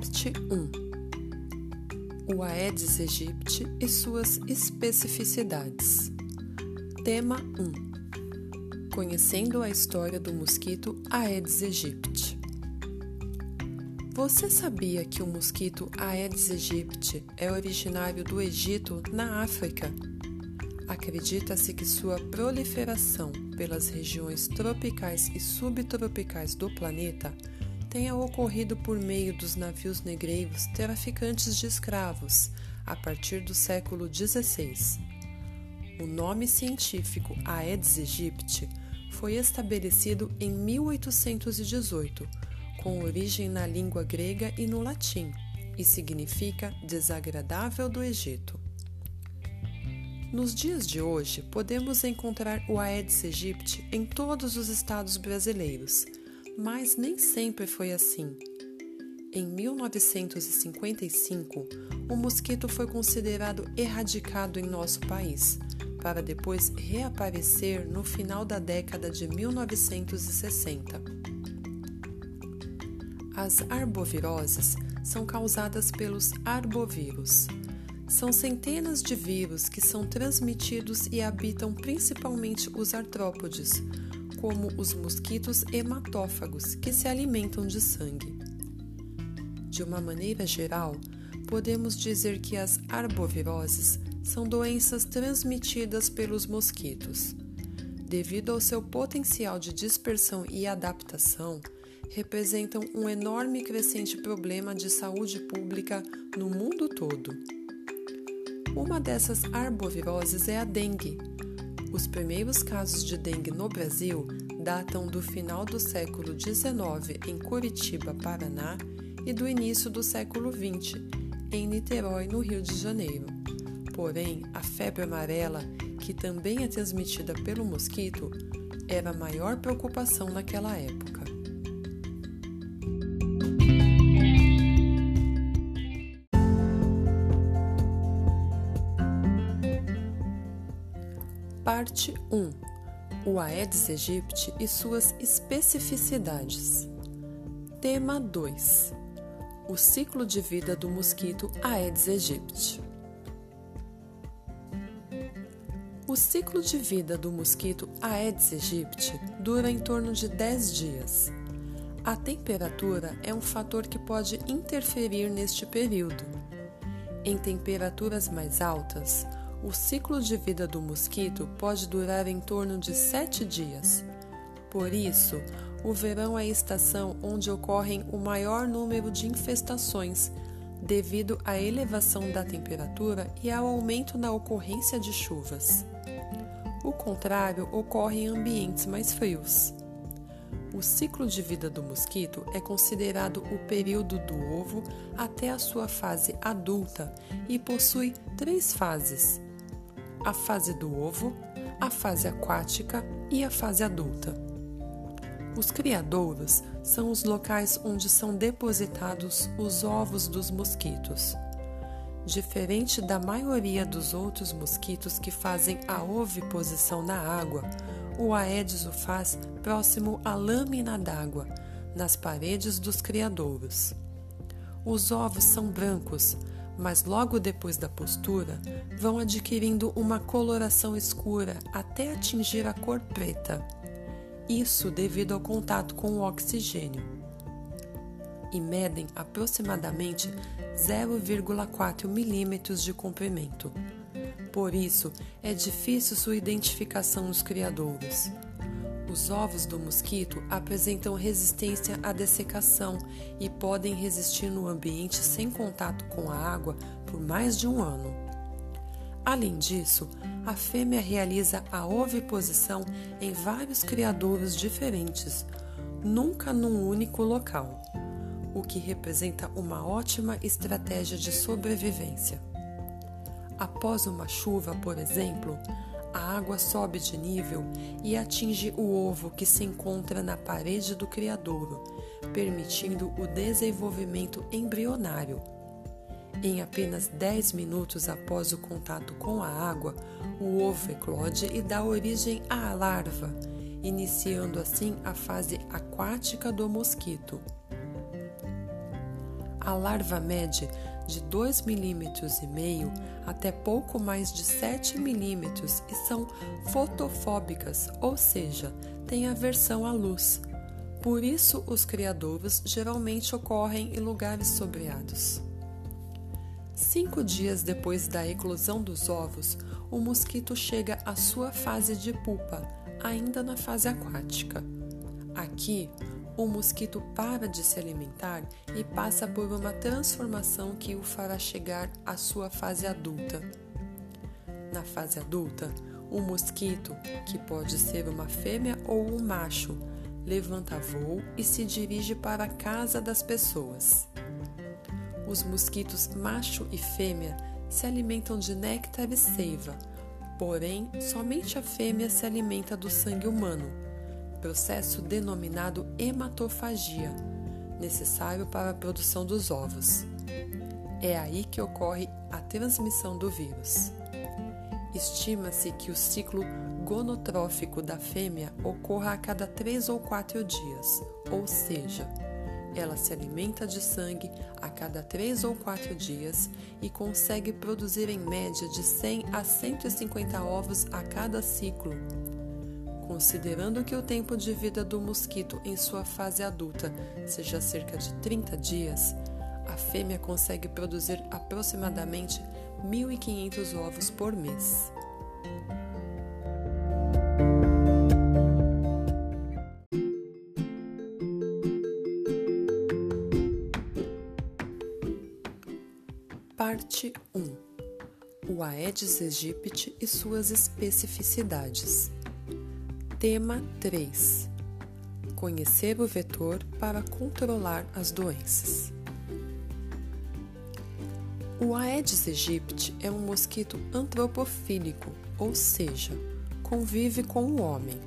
Parte 1 O Aedes aegypti e suas especificidades. Tema 1 Conhecendo a história do mosquito Aedes aegypti. Você sabia que o mosquito Aedes aegypti é originário do Egito, na África? Acredita-se que sua proliferação pelas regiões tropicais e subtropicais do planeta tenha ocorrido por meio dos navios negreiros traficantes de escravos a partir do século XVI. O nome científico Aedes aegypti foi estabelecido em 1818, com origem na língua grega e no latim, e significa desagradável do Egito. Nos dias de hoje, podemos encontrar o Aedes aegypti em todos os estados brasileiros mas nem sempre foi assim. Em 1955, o mosquito foi considerado erradicado em nosso país, para depois reaparecer no final da década de 1960. As arboviroses são causadas pelos arbovírus. São centenas de vírus que são transmitidos e habitam principalmente os artrópodes, como os mosquitos hematófagos, que se alimentam de sangue. De uma maneira geral, podemos dizer que as arboviroses são doenças transmitidas pelos mosquitos. Devido ao seu potencial de dispersão e adaptação, representam um enorme e crescente problema de saúde pública no mundo todo. Uma dessas arboviroses é a dengue, os primeiros casos de dengue no Brasil datam do final do século XIX em Curitiba, Paraná, e do início do século XX em Niterói, no Rio de Janeiro. Porém, a febre amarela, que também é transmitida pelo mosquito, era a maior preocupação naquela época. Parte 1 O Aedes aegypti e suas especificidades. Tema 2 O ciclo de vida do mosquito Aedes aegypti. O ciclo de vida do mosquito Aedes aegypti dura em torno de 10 dias. A temperatura é um fator que pode interferir neste período. Em temperaturas mais altas, o ciclo de vida do mosquito pode durar em torno de sete dias. Por isso, o verão é a estação onde ocorrem o maior número de infestações, devido à elevação da temperatura e ao aumento na ocorrência de chuvas. O contrário ocorre em ambientes mais frios. O ciclo de vida do mosquito é considerado o período do ovo até a sua fase adulta e possui três fases: a fase do ovo, a fase aquática e a fase adulta. Os criadouros são os locais onde são depositados os ovos dos mosquitos. Diferente da maioria dos outros mosquitos que fazem a oviposição na água, o Aedes o faz próximo à lâmina d'água, nas paredes dos criadouros. Os ovos são brancos, mas logo depois da postura vão adquirindo uma coloração escura até atingir a cor preta. Isso devido ao contato com o oxigênio. E medem aproximadamente 0,4 milímetros de comprimento. Por isso, é difícil sua identificação nos criadouros. Os ovos do mosquito apresentam resistência à dessecação e podem resistir no ambiente sem contato com a água por mais de um ano. Além disso, a fêmea realiza a oviposição em vários criadouros diferentes, nunca num único local, o que representa uma ótima estratégia de sobrevivência. Após uma chuva, por exemplo, a água sobe de nível e atinge o ovo que se encontra na parede do criadouro, permitindo o desenvolvimento embrionário. Em apenas 10 minutos após o contato com a água, o ovo eclode e dá origem à larva, iniciando assim a fase aquática do mosquito. a larva mede de 2,5 mm até pouco mais de 7 mm e são fotofóbicas, ou seja, têm aversão à luz. Por isso, os criadouros geralmente ocorrem em lugares sombreados. Cinco dias depois da eclosão dos ovos, o mosquito chega à sua fase de pupa, ainda na fase aquática. Aqui, o mosquito para de se alimentar e passa por uma transformação que o fará chegar à sua fase adulta. Na fase adulta, o mosquito, que pode ser uma fêmea ou um macho, levanta voo e se dirige para a casa das pessoas. Os mosquitos macho e fêmea se alimentam de néctar e seiva, porém, somente a fêmea se alimenta do sangue humano processo denominado hematofagia, necessário para a produção dos ovos. É aí que ocorre a transmissão do vírus. Estima-se que o ciclo gonotrófico da fêmea ocorra a cada três ou quatro dias, ou seja, ela se alimenta de sangue a cada três ou quatro dias e consegue produzir em média de 100 a 150 ovos a cada ciclo. Considerando que o tempo de vida do mosquito em sua fase adulta seja cerca de 30 dias, a fêmea consegue produzir aproximadamente 1.500 ovos por mês. Parte 1 O Aedes aegypti e suas especificidades. Tema 3 Conhecer o vetor para controlar as doenças. O Aedes aegypti é um mosquito antropofílico, ou seja, convive com o homem.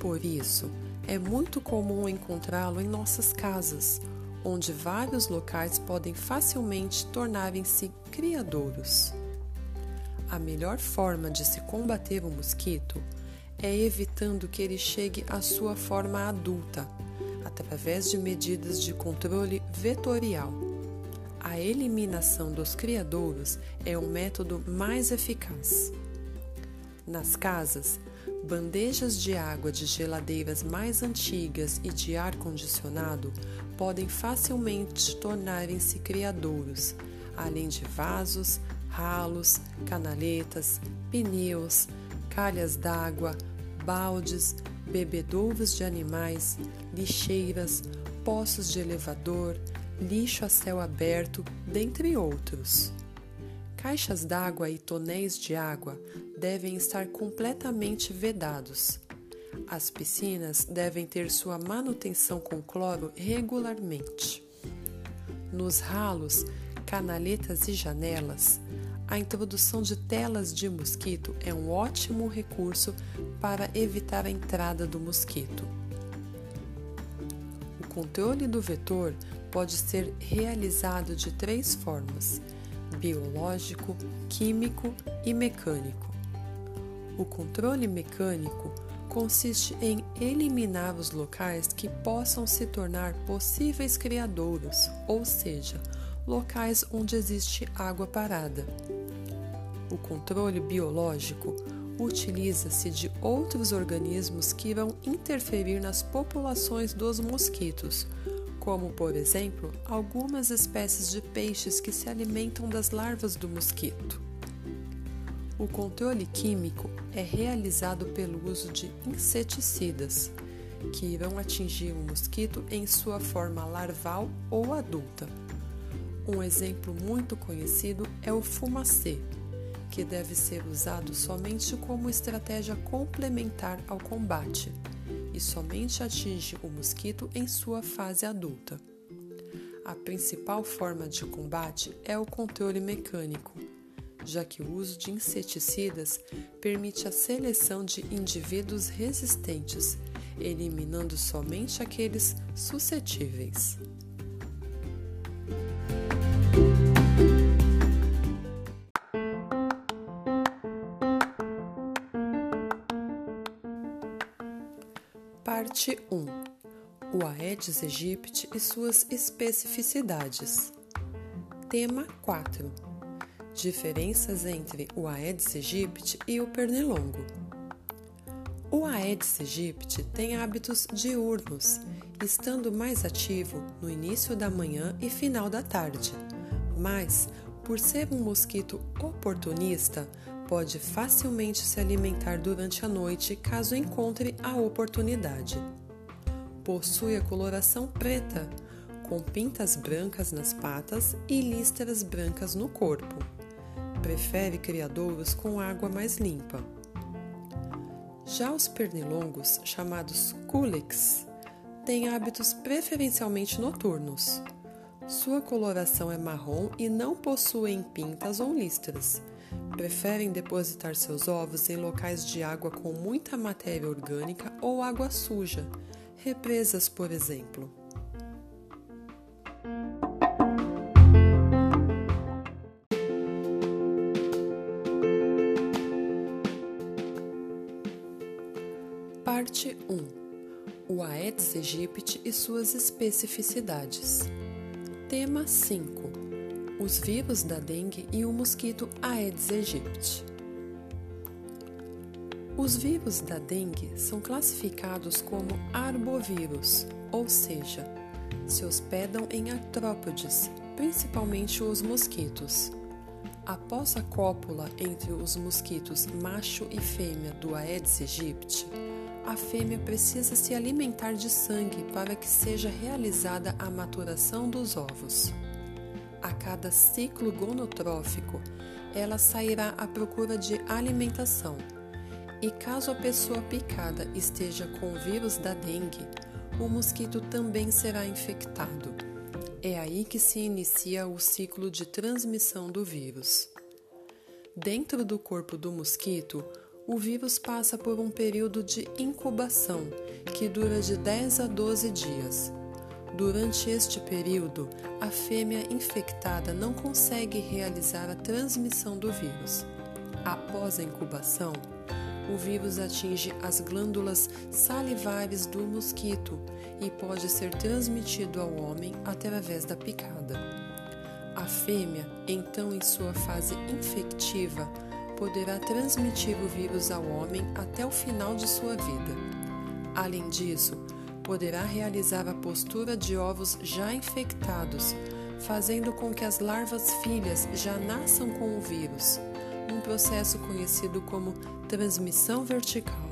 Por isso, é muito comum encontrá-lo em nossas casas, onde vários locais podem facilmente tornarem-se criadouros. A melhor forma de se combater o mosquito é evitando que ele chegue à sua forma adulta, através de medidas de controle vetorial. A eliminação dos criadouros é o método mais eficaz. Nas casas, bandejas de água de geladeiras mais antigas e de ar condicionado podem facilmente tornarem-se criadouros, além de vasos, ralos, canaletas, pneus, calhas d'água, baldes, bebedouros de animais, lixeiras, poços de elevador, lixo a céu aberto, dentre outros. Caixas d'água e tonéis de água devem estar completamente vedados. As piscinas devem ter sua manutenção com cloro regularmente. Nos ralos, canaletas e janelas, a introdução de telas de mosquito é um ótimo recurso para evitar a entrada do mosquito. O controle do vetor pode ser realizado de três formas: biológico, químico e mecânico. O controle mecânico consiste em eliminar os locais que possam se tornar possíveis criadouros, ou seja, locais onde existe água parada. O controle biológico utiliza-se de outros organismos que irão interferir nas populações dos mosquitos, como, por exemplo, algumas espécies de peixes que se alimentam das larvas do mosquito. O controle químico é realizado pelo uso de inseticidas, que irão atingir o mosquito em sua forma larval ou adulta. Um exemplo muito conhecido é o fumacê, que deve ser usado somente como estratégia complementar ao combate e somente atinge o mosquito em sua fase adulta. A principal forma de combate é o controle mecânico, já que o uso de inseticidas permite a seleção de indivíduos resistentes, eliminando somente aqueles suscetíveis. Parte 1 o Aedes aegypti e suas especificidades. Tema 4. Diferenças entre o Aedes aegypti e o pernilongo. O Aedes aegypti tem hábitos diurnos, estando mais ativo no início da manhã e final da tarde. Mas, por ser um mosquito oportunista, pode facilmente se alimentar durante a noite caso encontre a oportunidade. Possui a coloração preta, com pintas brancas nas patas e listras brancas no corpo. Prefere criadouros com água mais limpa. Já os pernilongos, chamados culex, têm hábitos preferencialmente noturnos. Sua coloração é marrom e não possuem pintas ou listras. Preferem depositar seus ovos em locais de água com muita matéria orgânica ou água suja, represas, por exemplo. Parte 1 O Aedes aegypti e suas especificidades. Tema 5 Os vírus da dengue e o mosquito Aedes aegypti. Os vírus da dengue são classificados como arbovírus, ou seja, se hospedam em artrópodes, principalmente os mosquitos. Após a cópula entre os mosquitos macho e fêmea do Aedes aegypti, a fêmea precisa se alimentar de sangue para que seja realizada a maturação dos ovos. A cada ciclo gonotrófico, ela sairá à procura de alimentação e caso a pessoa picada esteja com o vírus da dengue, o mosquito também será infectado. É aí que se inicia o ciclo de transmissão do vírus. Dentro do corpo do mosquito, o vírus passa por um período de incubação que dura de 10 a 12 dias. Durante este período, a fêmea infectada não consegue realizar a transmissão do vírus. Após a incubação, o vírus atinge as glândulas salivares do mosquito e pode ser transmitido ao homem através da picada. A fêmea, então em sua fase infectiva, poderá transmitir o vírus ao homem até o final de sua vida. Além disso, poderá realizar a postura de ovos já infectados, fazendo com que as larvas filhas já nasçam com o vírus um processo conhecido como transmissão vertical.